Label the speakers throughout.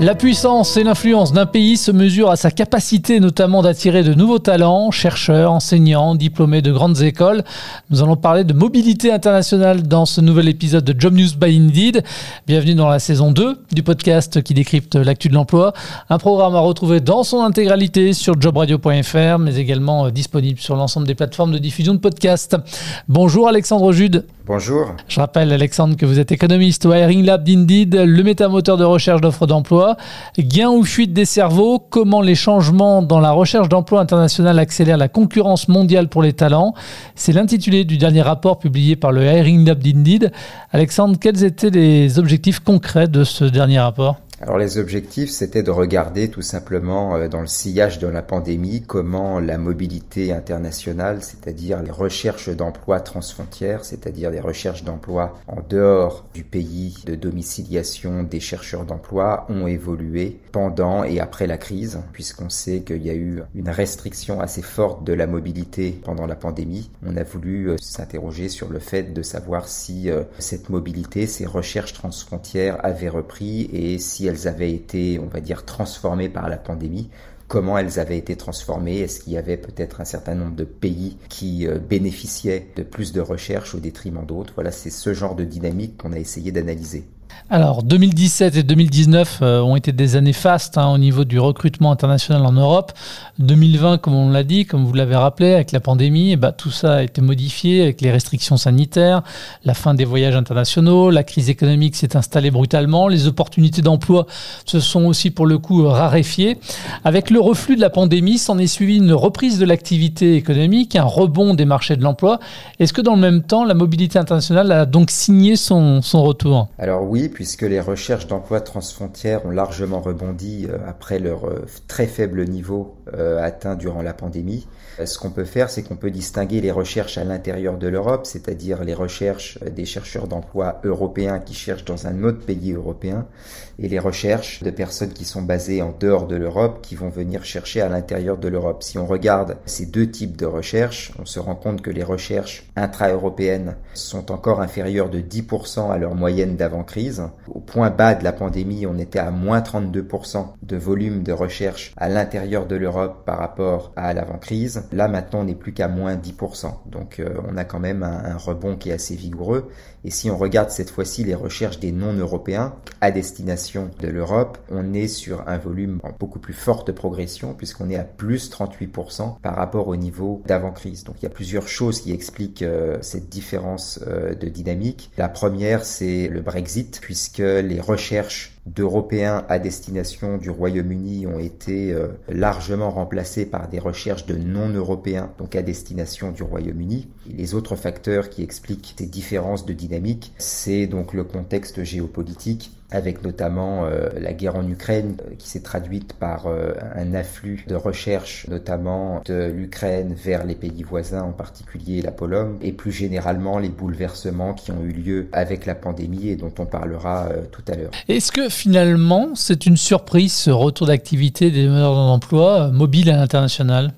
Speaker 1: La puissance et l'influence d'un pays se mesurent à sa capacité notamment d'attirer de nouveaux talents, chercheurs, enseignants, diplômés de grandes écoles. Nous allons parler de mobilité internationale dans ce nouvel épisode de Job News by Indeed. Bienvenue dans la saison 2 du podcast qui décrypte l'actu de l'emploi. Un programme à retrouver dans son intégralité sur jobradio.fr mais également euh, disponible sur l'ensemble des plateformes de diffusion de podcasts. Bonjour Alexandre Jude.
Speaker 2: Bonjour.
Speaker 1: Je rappelle, Alexandre, que vous êtes économiste au Hiring Lab d'Indeed, le métamoteur de recherche d'offres d'emploi. Gain ou fuite des cerveaux, comment les changements dans la recherche d'emploi internationale accélèrent la concurrence mondiale pour les talents. C'est l'intitulé du dernier rapport publié par le Hiring Lab d'Indeed. Alexandre, quels étaient les objectifs concrets de ce dernier rapport?
Speaker 2: Alors les objectifs, c'était de regarder tout simplement euh, dans le sillage de la pandémie comment la mobilité internationale, c'est-à-dire les recherches d'emploi transfrontières, c'est-à-dire les recherches d'emploi en dehors du pays de domiciliation des chercheurs d'emploi, ont évolué pendant et après la crise, puisqu'on sait qu'il y a eu une restriction assez forte de la mobilité pendant la pandémie. On a voulu euh, s'interroger sur le fait de savoir si euh, cette mobilité, ces recherches transfrontières avaient repris et si elles avaient été, on va dire, transformées par la pandémie, comment elles avaient été transformées, est-ce qu'il y avait peut-être un certain nombre de pays qui euh, bénéficiaient de plus de recherche au détriment d'autres? Voilà, c'est ce genre de dynamique qu'on a essayé d'analyser.
Speaker 1: Alors 2017 et 2019 euh, ont été des années fastes hein, au niveau du recrutement international en Europe. 2020, comme on l'a dit, comme vous l'avez rappelé, avec la pandémie, eh ben, tout ça a été modifié avec les restrictions sanitaires, la fin des voyages internationaux, la crise économique s'est installée brutalement, les opportunités d'emploi se sont aussi pour le coup raréfiées. Avec le reflux de la pandémie, s'en est suivi une reprise de l'activité économique, un rebond des marchés de l'emploi. Est-ce que dans le même temps, la mobilité internationale a donc signé son, son retour?
Speaker 2: Alors oui, puisque les recherches d'emploi transfrontières ont largement rebondi euh, après leur euh, très faible niveau euh, atteint durant la pandémie. Ce qu'on peut faire, c'est qu'on peut distinguer les recherches à l'intérieur de l'Europe, c'est-à-dire les recherches des chercheurs d'emploi européens qui cherchent dans un autre pays européen, et les recherches de personnes qui sont basées en dehors de l'Europe, qui vont venir chercher à l'intérieur de l'Europe. Si on regarde ces deux types de recherches, on se rend compte que les recherches intra-européennes sont encore inférieures de 10% à leur moyenne d'avant-crise. Au point bas de la pandémie, on était à moins 32% de volume de recherche à l'intérieur de l'Europe par rapport à l'avant-crise. Là, maintenant, on n'est plus qu'à moins 10%. Donc, euh, on a quand même un, un, rebond qui est assez vigoureux. Et si on regarde cette fois-ci les recherches des non-européens à destination de l'Europe, on est sur un volume en beaucoup plus forte progression puisqu'on est à plus 38% par rapport au niveau d'avant-crise. Donc, il y a plusieurs choses qui expliquent euh, cette différence euh, de dynamique. La première, c'est le Brexit puisque les recherches d'Européens à destination du Royaume-Uni ont été euh, largement remplacées par des recherches de non-européens, donc à destination du Royaume-Uni. Les autres facteurs qui expliquent ces différences de dynamique, c'est donc le contexte géopolitique avec notamment euh, la guerre en Ukraine euh, qui s'est traduite par un afflux de recherche notamment de l'Ukraine vers les pays voisins, en particulier la Pologne, et plus généralement les bouleversements qui ont eu lieu avec la pandémie et dont on parlera tout à l'heure.
Speaker 1: Finalement c'est une surprise ce retour d'activité des demandeurs d'emploi mobiles à l'international?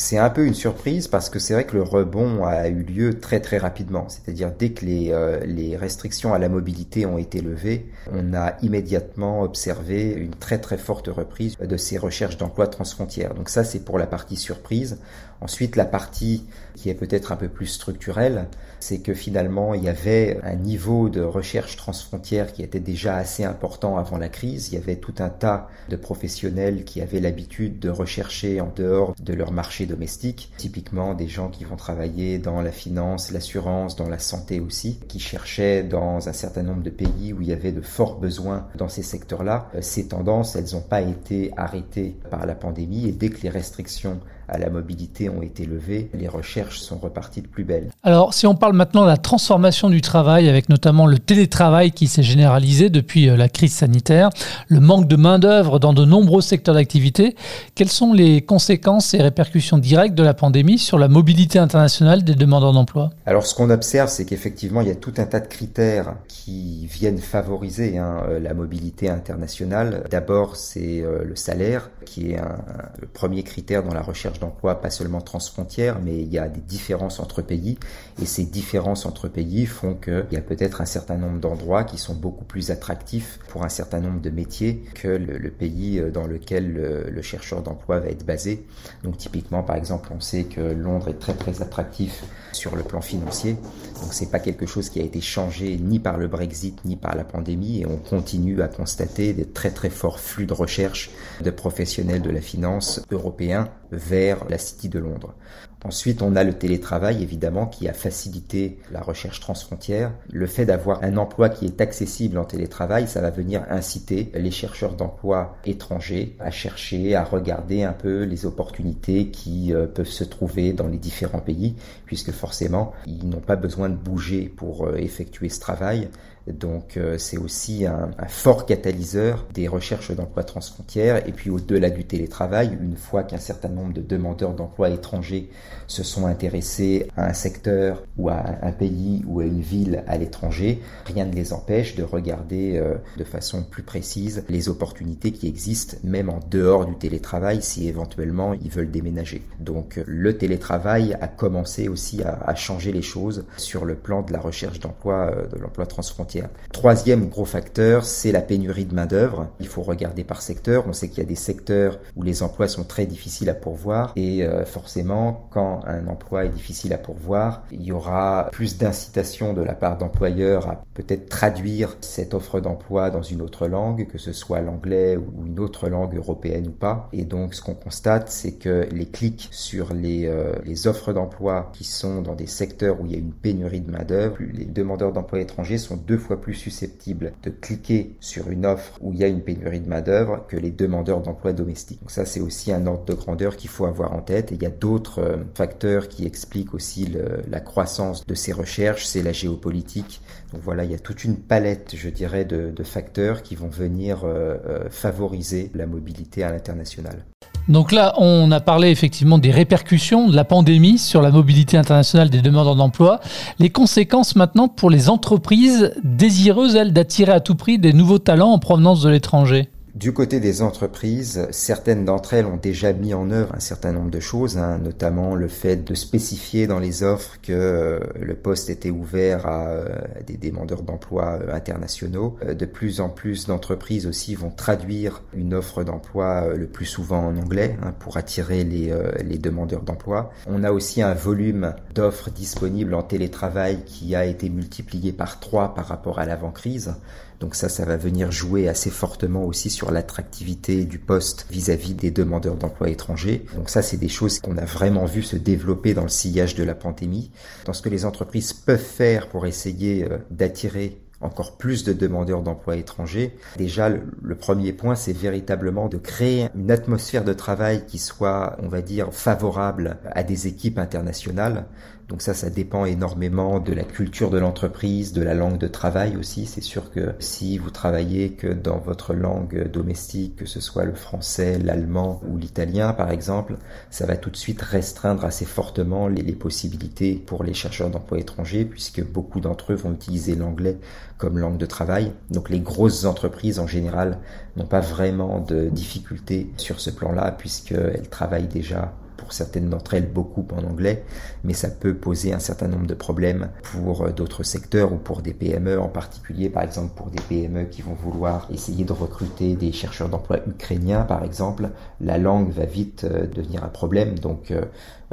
Speaker 2: C'est un peu une surprise parce que c'est vrai que le rebond a eu lieu très très rapidement. C'est-à-dire dès que les, euh, les restrictions à la mobilité ont été levées, on a immédiatement observé une très très forte reprise de ces recherches d'emploi transfrontières. Donc ça c'est pour la partie surprise. Ensuite la partie qui est peut-être un peu plus structurelle, c'est que finalement il y avait un niveau de recherche transfrontière qui était déjà assez important avant la crise. Il y avait tout un tas de professionnels qui avaient l'habitude de rechercher en dehors de leur marché domestiques, typiquement des gens qui vont travailler dans la finance, l'assurance, dans la santé aussi, qui cherchaient dans un certain nombre de pays où il y avait de forts besoins dans ces secteurs-là. Euh, ces tendances, elles n'ont pas été arrêtées par la pandémie et dès que les restrictions à la mobilité ont été levées, les recherches sont reparties de plus belle.
Speaker 1: Alors, si on parle maintenant de la transformation du travail, avec notamment le télétravail qui s'est généralisé depuis euh, la crise sanitaire, le manque de main-d'œuvre dans de nombreux secteurs d'activité, quelles sont les conséquences et répercussions directes de la pandémie sur la mobilité internationale des demandeurs d'emploi?
Speaker 2: Alors, ce qu'on observe, c'est qu'effectivement, il y a tout un tas de critères qui viennent favoriser hein, euh, la mobilité internationale. D'abord, c'est euh, le salaire, qui est un, le premier critère dans la recherche d'emploi, pas seulement transfrontières, mais il y a des différences entre pays. Et ces différences entre pays font qu'il y a peut-être un certain nombre d'endroits qui sont beaucoup plus attractifs pour un certain nombre de métiers que le, pays dans lequel le, chercheur d'emploi va être basé. Donc typiquement, par exemple, on sait que Londres est très très attractif sur le plan financier. Donc c'est pas quelque chose qui a été changé ni par le Brexit ni par la pandémie et on continue à constater des très très forts flux de recherche de professionnels de la finance européens vers la City de Londres. Ensuite, on a le télétravail, évidemment, qui a facilité la recherche transfrontière. Le fait d'avoir un emploi qui est accessible en télétravail, ça va venir inciter les chercheurs d'emploi étrangers à chercher, à regarder un peu les opportunités qui euh, peuvent se trouver dans les différents pays, puisque forcément, ils n'ont pas besoin de bouger pour euh, effectuer ce travail. Donc euh, c'est aussi un, fort catalyseur des recherches d'emploi transfrontières. Et puis au-delà du télétravail, une fois qu'un certain nombre de demandeurs d'emploi étrangers se sont intéressés à un secteur ou à un pays ou à une ville à l'étranger, rien ne les empêche de regarder euh, de façon plus précise les opportunités qui existent, même en dehors du télétravail, si éventuellement ils veulent déménager. Donc le télétravail a commencé aussi à, changer les choses sur le plan de la recherche d'emploi, euh, de l'emploi transfrontière Troisième gros facteur, c'est la pénurie de main-d'œuvre. Il faut regarder par secteur. On sait qu'il y a des secteurs où les emplois sont très difficiles à pourvoir et euh, forcément, quand un emploi est difficile à pourvoir, il y aura plus d'incitation de la part d'employeurs à peut-être traduire cette offre d'emploi dans une autre langue, que ce soit l'anglais ou une autre langue européenne ou pas. Et donc, ce qu'on constate, c'est que les clics sur les, euh, les offres d'emploi qui sont dans des secteurs où il y a une pénurie de main-d'œuvre, les demandeurs d'emploi étrangers sont deux fois plus susceptibles de cliquer sur une offre où il y a une pénurie de main-d'œuvre que les demandeurs d'emploi domestiques. Donc ça, c'est aussi un ordre de grandeur qu'il faut avoir en tête. Et il y a d'autres facteurs qui expliquent aussi la croissance de ces recherches. C'est la géopolitique. Donc voilà, il y a toute une palette, je dirais, de, facteurs qui vont venir euh, euh, favoriser la mobilité à l'international.
Speaker 1: Donc là, on a parlé effectivement des répercussions de la pandémie sur la mobilité internationale des demandeurs d'emploi. Les conséquences maintenant pour les entreprises désireuses, elles, d'attirer à tout prix des nouveaux talents en provenance de l'étranger?
Speaker 2: Du côté des entreprises, certaines d'entre elles ont déjà mis en œuvre un certain nombre de choses, hein, notamment le fait de spécifier dans les offres que euh, le poste était ouvert à, euh, des demandeurs d'emploi euh, internationaux. de plus en plus d'entreprises aussi vont traduire une offre d'emploi le plus souvent en anglais hein, pour attirer les, demandeurs d'emploi. On a aussi un volume d'offres disponibles en télétravail qui a été multiplié par trois par rapport à l'avant-crise. Donc ça, ça va venir jouer assez fortement aussi sur l'attractivité du poste vis-à-vis des demandeurs d'emploi étrangers. Donc ça, c'est des choses qu'on a vraiment vu se développer dans le sillage de la pandémie. Dans ce que les entreprises peuvent faire pour essayer euh, d'attirer encore plus de demandeurs d'emploi étrangers. Déjà, le, premier point, c'est véritablement de créer une atmosphère de travail qui soit, on va dire, favorable à des équipes internationales. Donc ça, ça dépend énormément de la culture de l'entreprise, de la langue de travail aussi. C'est sûr que si vous travaillez que dans votre langue domestique, que ce soit le français, l'allemand ou l'italien par exemple, ça va tout de suite restreindre assez fortement les, possibilités pour les chercheurs d'emploi étrangers puisque beaucoup d'entre eux vont utiliser l'anglais comme langue de travail. Donc les grosses entreprises en général n'ont pas vraiment de difficultés sur ce plan-là puisqu'elles travaillent déjà certaines d'entre elles beaucoup en anglais, mais ça peut poser un certain nombre de problèmes pour euh, d'autres secteurs ou pour des PME en particulier, par exemple pour des PME qui vont vouloir essayer de recruter des chercheurs d'emploi ukrainiens, par exemple, la langue va vite euh, devenir un problème, donc euh,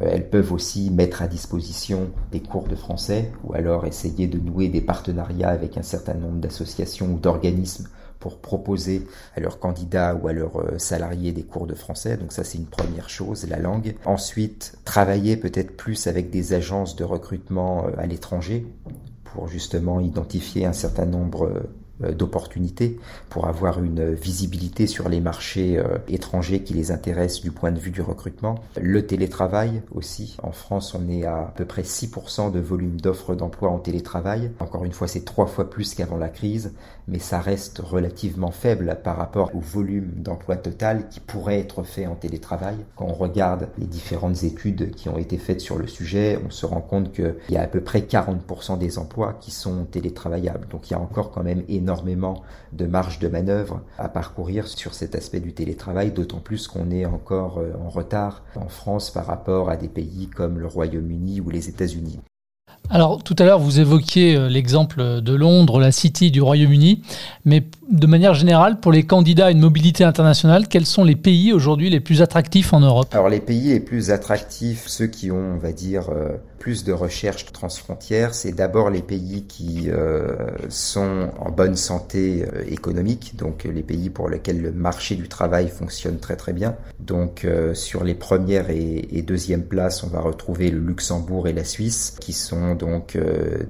Speaker 2: elles peuvent aussi mettre à disposition des cours de français ou alors essayer de nouer des partenariats avec un certain nombre d'associations ou d'organismes pour proposer à leurs candidats ou à leurs euh, salariés des cours de français. Donc ça, c'est une première chose, la langue. Ensuite, travailler peut-être plus avec des agences de recrutement euh, à l'étranger pour justement identifier un certain nombre euh, d'opportunités pour avoir une visibilité sur les marchés euh, étrangers qui les intéressent du point de vue du recrutement. Le télétravail aussi. En France, on est à, à peu près 6% de volume d'offres d'emploi en télétravail. Encore une fois, c'est trois fois plus qu'avant la crise, mais ça reste relativement faible par rapport au volume d'emploi total qui pourrait être fait en télétravail. Quand on regarde les différentes études qui ont été faites sur le sujet, on se rend compte qu'il y a à peu près 40% des emplois qui sont télétravaillables. Donc il y a encore quand même énormément énormément de marge de manœuvre à parcourir sur cet aspect du télétravail, d'autant plus qu'on est encore euh, en retard en France par rapport à des pays comme le Royaume-Uni ou les États-Unis.
Speaker 1: Alors tout à l'heure, vous évoquiez euh, l'exemple de Londres, la City du Royaume-Uni, mais de manière générale, pour les candidats à une mobilité internationale, quels sont les pays aujourd'hui les plus attractifs en Europe?
Speaker 2: Alors les pays les plus attractifs, ceux qui ont, on va dire, euh, plus de recherche transfrontière, c'est d'abord les pays qui euh, sont en bonne santé euh, économique, donc les pays pour lesquels le marché du travail fonctionne très très bien. Donc euh, sur les premières et, et deuxième places, on va retrouver le Luxembourg et la Suisse, qui sont donc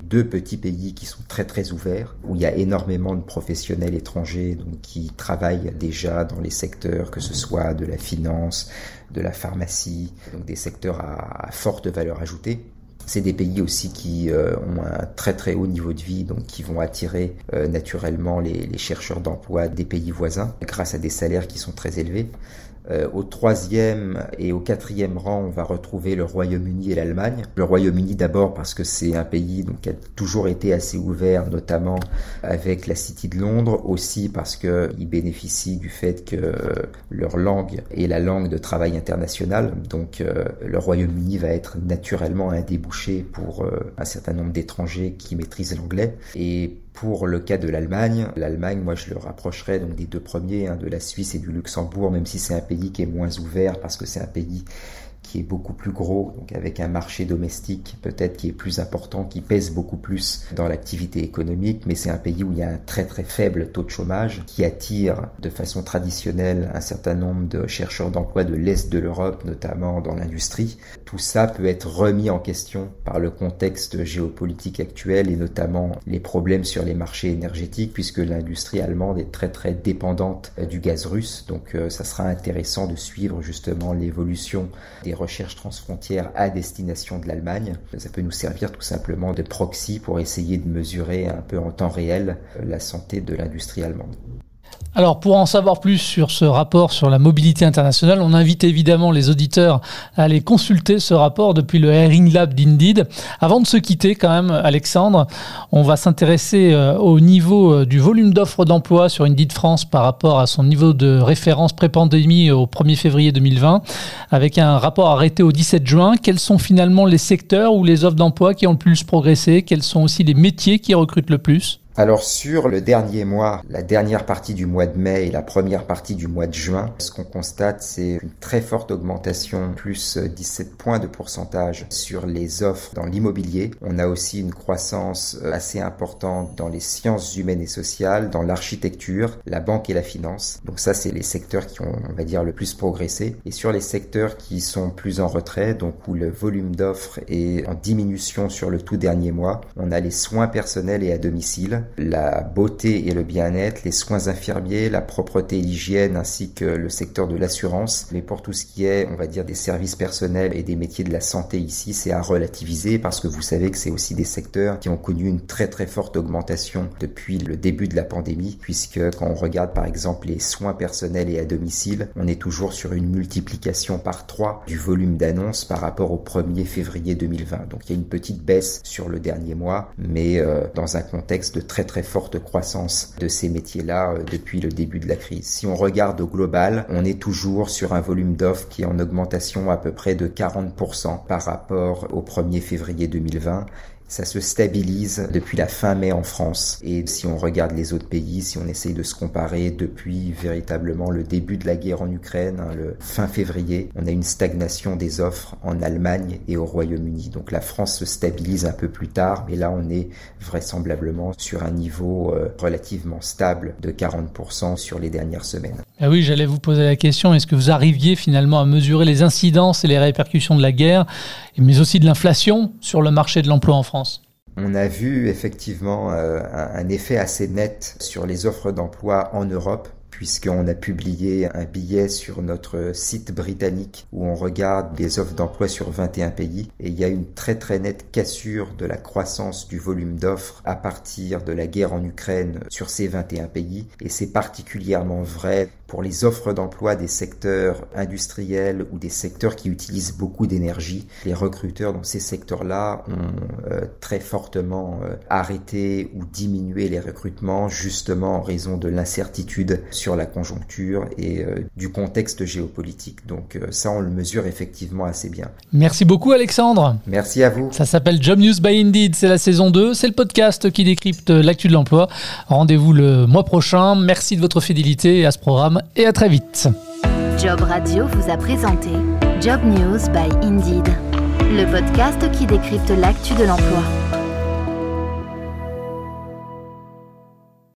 Speaker 2: deux petits pays qui sont très très ouverts, où il y a énormément de professionnels étrangers donc, qui travaillent déjà dans les secteurs, que ce soit de la finance, de la pharmacie, donc des secteurs à, à forte valeur ajoutée. C'est des pays aussi qui euh, ont un très très haut niveau de vie, donc qui vont attirer euh, naturellement les, les chercheurs d'emploi des pays voisins grâce à des salaires qui sont très élevés. Euh, au troisième et au quatrième rang, on va retrouver le Royaume-Uni et l'Allemagne. Le Royaume-Uni d'abord parce que c'est un pays donc, qui a toujours été assez ouvert, notamment avec la City de Londres, aussi parce qu'ils bénéficient du fait que leur langue est la langue de travail international. Donc euh, le Royaume-Uni va être naturellement un débouché pour euh, un certain nombre d'étrangers qui maîtrisent l'anglais. Et pour le cas de l'Allemagne, l'Allemagne, moi je le rapprocherais donc des deux premiers, hein, de la Suisse et du Luxembourg, même si c'est un pays qui est moins ouvert parce que c'est un pays qui est beaucoup plus gros, donc avec un marché domestique peut-être qui est plus important, qui pèse beaucoup plus dans l'activité économique, mais c'est un pays où il y a un très très faible taux de chômage qui attire de façon traditionnelle un certain nombre de chercheurs d'emploi de l'Est de l'Europe, notamment dans l'industrie. Tout ça peut être remis en question par le contexte géopolitique actuel et notamment les problèmes sur les marchés énergétiques puisque l'industrie allemande est très très dépendante du gaz russe. Donc euh, ça sera intéressant de suivre justement l'évolution des recherches transfrontières à destination de l'Allemagne. Ça peut nous servir tout simplement de proxy pour essayer de mesurer un peu en temps réel la santé de l'industrie allemande.
Speaker 1: Alors pour en savoir plus sur ce rapport sur la mobilité internationale, on invite évidemment les auditeurs à aller consulter ce rapport depuis le Herring Lab d'Indeed. Avant de se quitter quand même, Alexandre, on va s'intéresser euh, au niveau euh, du volume d'offres d'emploi sur Indeed France par rapport à son niveau de référence pré-pandémie au 1er février 2020, avec un rapport arrêté au 17 juin. Quels sont finalement les secteurs ou les offres d'emploi qui ont le plus progressé? Quels sont aussi les métiers qui recrutent le plus?
Speaker 2: Alors sur le dernier mois, la dernière partie du mois de mai et la première partie du mois de juin, ce qu'on constate c'est une très forte augmentation, plus 17 points de pourcentage sur les offres dans l'immobilier. On a aussi une croissance assez importante dans les sciences humaines et sociales, dans l'architecture, la banque et la finance. Donc ça c'est les secteurs qui ont on va dire le plus progressé. Et sur les secteurs qui sont plus en retrait, donc où le volume d'offres est en diminution sur le tout dernier mois, on a les soins personnels et à domicile la beauté et le bien-être, les soins infirmiers, la propreté et l'hygiène, ainsi que le secteur de l'assurance. Mais pour tout ce qui est, on va dire, des services personnels et des métiers de la santé ici, c'est à relativiser parce que vous savez que c'est aussi des secteurs qui ont connu une très très forte augmentation depuis le début de la pandémie, puisque quand on regarde par exemple les soins personnels et à domicile, on est toujours sur une multiplication par 3 du volume d'annonces par rapport au 1er février 2020. Donc il y a une petite baisse sur le dernier mois, mais euh, dans un contexte de très très forte croissance de ces métiers-là euh, depuis le début de la crise. Si on regarde au global, on est toujours sur un volume d'offres qui est en augmentation à peu près de 40% par rapport au 1er février 2020 ça se stabilise depuis la fin mai en France. Et si on regarde les autres pays, si on essaye de se comparer depuis véritablement le début de la guerre en Ukraine, hein, le fin février, on a une stagnation des offres en Allemagne et au Royaume-Uni. Donc la France se stabilise un peu plus tard, mais là on est vraisemblablement sur un niveau euh, relativement stable de 40% sur les dernières semaines.
Speaker 1: Ah oui, j'allais vous poser la question, est-ce que vous arriviez finalement à mesurer les incidences et les répercussions de la guerre, mais aussi de l'inflation sur le marché de l'emploi en France?
Speaker 2: On a vu effectivement euh, un effet assez net sur les offres d'emploi en Europe puisqu'on a publié un billet sur notre site britannique où on regarde les offres d'emploi sur 21 pays et il y a une très très nette cassure de la croissance du volume d'offres à partir de la guerre en Ukraine sur ces 21 pays et c'est particulièrement vrai pour les offres d'emploi des secteurs industriels ou des secteurs qui utilisent beaucoup d'énergie. Les recruteurs dans ces secteurs-là ont euh, très fortement euh, arrêté ou diminué les recrutements justement en raison de l'incertitude sur la conjoncture et euh, du contexte géopolitique. Donc ça, on le mesure effectivement assez bien.
Speaker 1: Merci beaucoup Alexandre.
Speaker 2: Merci à vous.
Speaker 1: Ça s'appelle Job News by Indeed, c'est la saison 2, c'est le podcast qui décrypte l'actu de l'emploi. Rendez-vous le mois prochain. Merci de votre fidélité à ce programme et à très vite.
Speaker 3: Job Radio vous a présenté Job News by Indeed, le podcast qui décrypte l'actu de l'emploi.